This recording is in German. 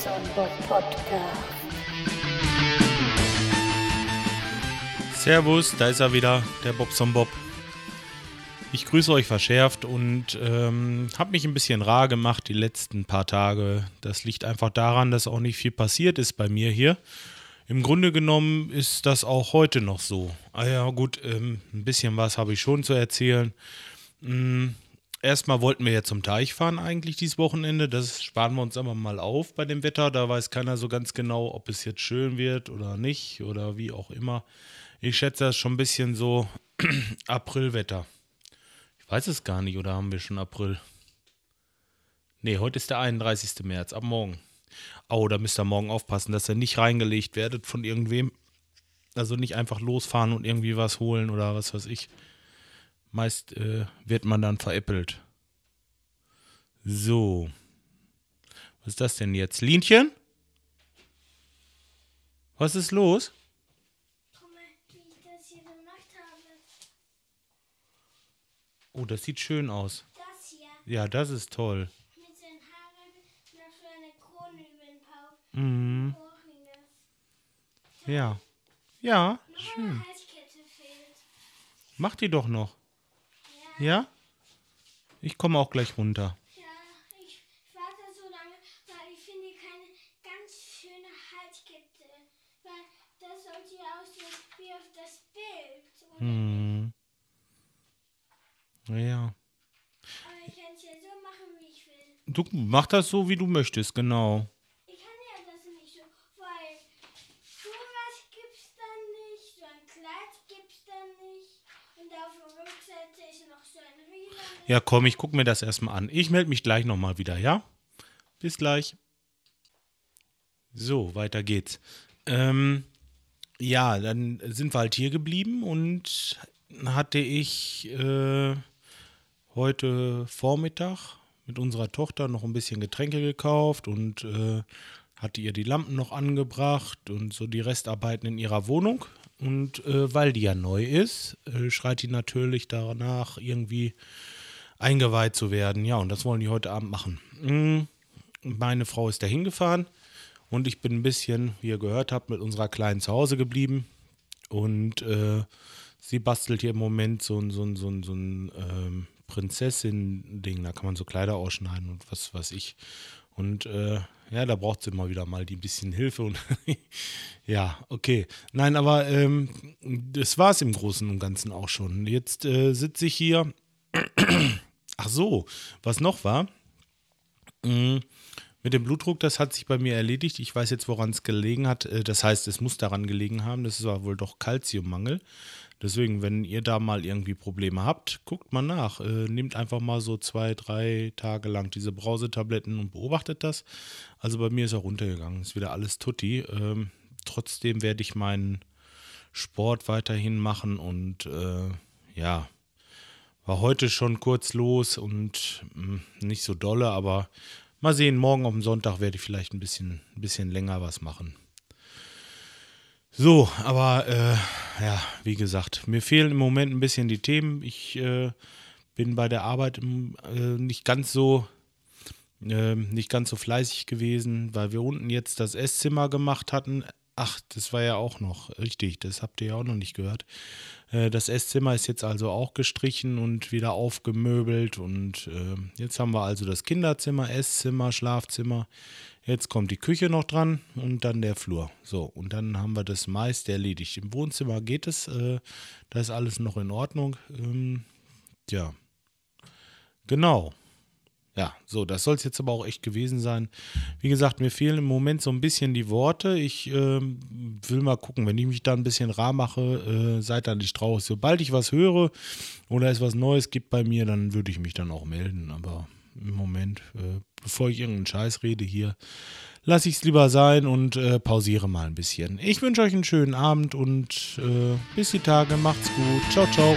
Podcast. Servus, da ist er wieder, der Bobson Bob. Ich grüße euch verschärft und ähm, habe mich ein bisschen rar gemacht die letzten paar Tage. Das liegt einfach daran, dass auch nicht viel passiert ist bei mir hier. Im Grunde genommen ist das auch heute noch so. Ah ja, gut, ähm, ein bisschen was habe ich schon zu erzählen. Mm, erstmal wollten wir ja zum Teich fahren eigentlich dieses Wochenende. Das sparen wir uns aber mal auf bei dem Wetter. Da weiß keiner so ganz genau, ob es jetzt schön wird oder nicht oder wie auch immer. Ich schätze das schon ein bisschen so Aprilwetter. Ich weiß es gar nicht, oder haben wir schon April? Nee, heute ist der 31. März, ab morgen. Oh, da müsst ihr morgen aufpassen, dass ihr nicht reingelegt werdet von irgendwem. Also nicht einfach losfahren und irgendwie was holen oder was weiß ich. Meist äh, wird man dann veräppelt. So. Was ist das denn jetzt? Linchen? Was ist los? Oh, das sieht schön aus. Das hier Ja, das ist toll. mit den Haaren noch so eine Krone über den Bauch. Mhm. Ja. Ja, schön. eine Halskette fehlt. Mach die doch noch. Ja? Ich komme auch gleich runter. Ja, ich warte so lange, weil ich finde keine ganz schöne Halskette. Weil das sollte ja aussehen wie auf das Bild. Hm. Ja. Aber ich kann es ja so machen, wie ich will. Du mach das so, wie du möchtest, genau. Ich kann ja das nicht so, weil sowas gibt's dann nicht, so ein Kleid gibt's dann nicht. Und auf der Rückseite ist noch so ein Riemen. Ja, komm, ich gucke mir das erstmal an. Ich melde mich gleich nochmal wieder, ja? Bis gleich. So, weiter geht's. Ähm, ja, dann sind wir halt hier geblieben und hatte ich äh, heute Vormittag mit unserer Tochter noch ein bisschen Getränke gekauft und äh, hatte ihr die Lampen noch angebracht und so die Restarbeiten in ihrer Wohnung. Und äh, weil die ja neu ist, äh, schreit die natürlich danach irgendwie eingeweiht zu werden. Ja, und das wollen die heute Abend machen. Mm, Meine Frau ist dahin gefahren und ich bin ein bisschen, wie ihr gehört habt, mit unserer Kleinen zu Hause geblieben. Und äh, sie bastelt hier im Moment so ein, so ein, so ein, so ein ähm, Prinzessin-Ding. Da kann man so Kleider ausschneiden und was weiß ich. Und äh, ja, da braucht sie immer wieder mal die bisschen Hilfe. Und ja, okay. Nein, aber ähm, das war es im Großen und Ganzen auch schon. Jetzt äh, sitze ich hier. Ach so, was noch war, mm, mit dem Blutdruck, das hat sich bei mir erledigt. Ich weiß jetzt, woran es gelegen hat. Äh, Das heißt, es muss daran gelegen haben. Das war wohl doch Kalziummangel. Deswegen, wenn ihr da mal irgendwie Probleme habt, guckt mal nach. Äh, nehmt einfach mal so zwei, drei Tage lang diese Brausetabletten und beobachtet das. Also bei mir ist er runtergegangen. Ist wieder alles tutti. Ähm, trotzdem werde ich meinen Sport weiterhin machen und äh, ja, war heute schon kurz los und mh, nicht so dolle, aber mal sehen, morgen auf dem Sonntag werde ich vielleicht ein bisschen, ein bisschen länger was machen. So, aber äh, ja, wie gesagt, mir fehlen im Moment ein bisschen die Themen. Ich äh, bin bei der Arbeit im, äh, nicht ganz so äh, nicht ganz so fleißig gewesen, weil wir unten jetzt das Esszimmer gemacht hatten. Ach, das war ja auch noch richtig, das habt ihr ja auch noch nicht gehört. Äh, Das Esszimmer ist jetzt also auch gestrichen und wieder aufgemöbelt und äh, jetzt haben wir also das Kinderzimmer, Esszimmer, Schlafzimmer. Jetzt kommt die Küche noch dran und dann der Flur. So, und dann haben wir das meiste erledigt. Im Wohnzimmer geht es, äh, da ist alles noch in Ordnung. Ähm, ja, genau. Ja, so, das soll es jetzt aber auch echt gewesen sein. Wie gesagt, mir fehlen im Moment so ein bisschen die Worte. Ich ähm, will mal gucken, wenn ich mich da ein bisschen rar mache, äh, seid da nicht traurig. Sobald ich was höre oder es was Neues gibt bei mir, dann würde ich mich dann auch melden. Aber im Moment, äh, bevor ich irgendeinen Scheiß rede hier, lasse ich es lieber sein und äh, pausiere mal ein bisschen. Ich wünsche euch einen schönen Abend und äh, bis die Tage. Macht's gut. Ciao, ciao.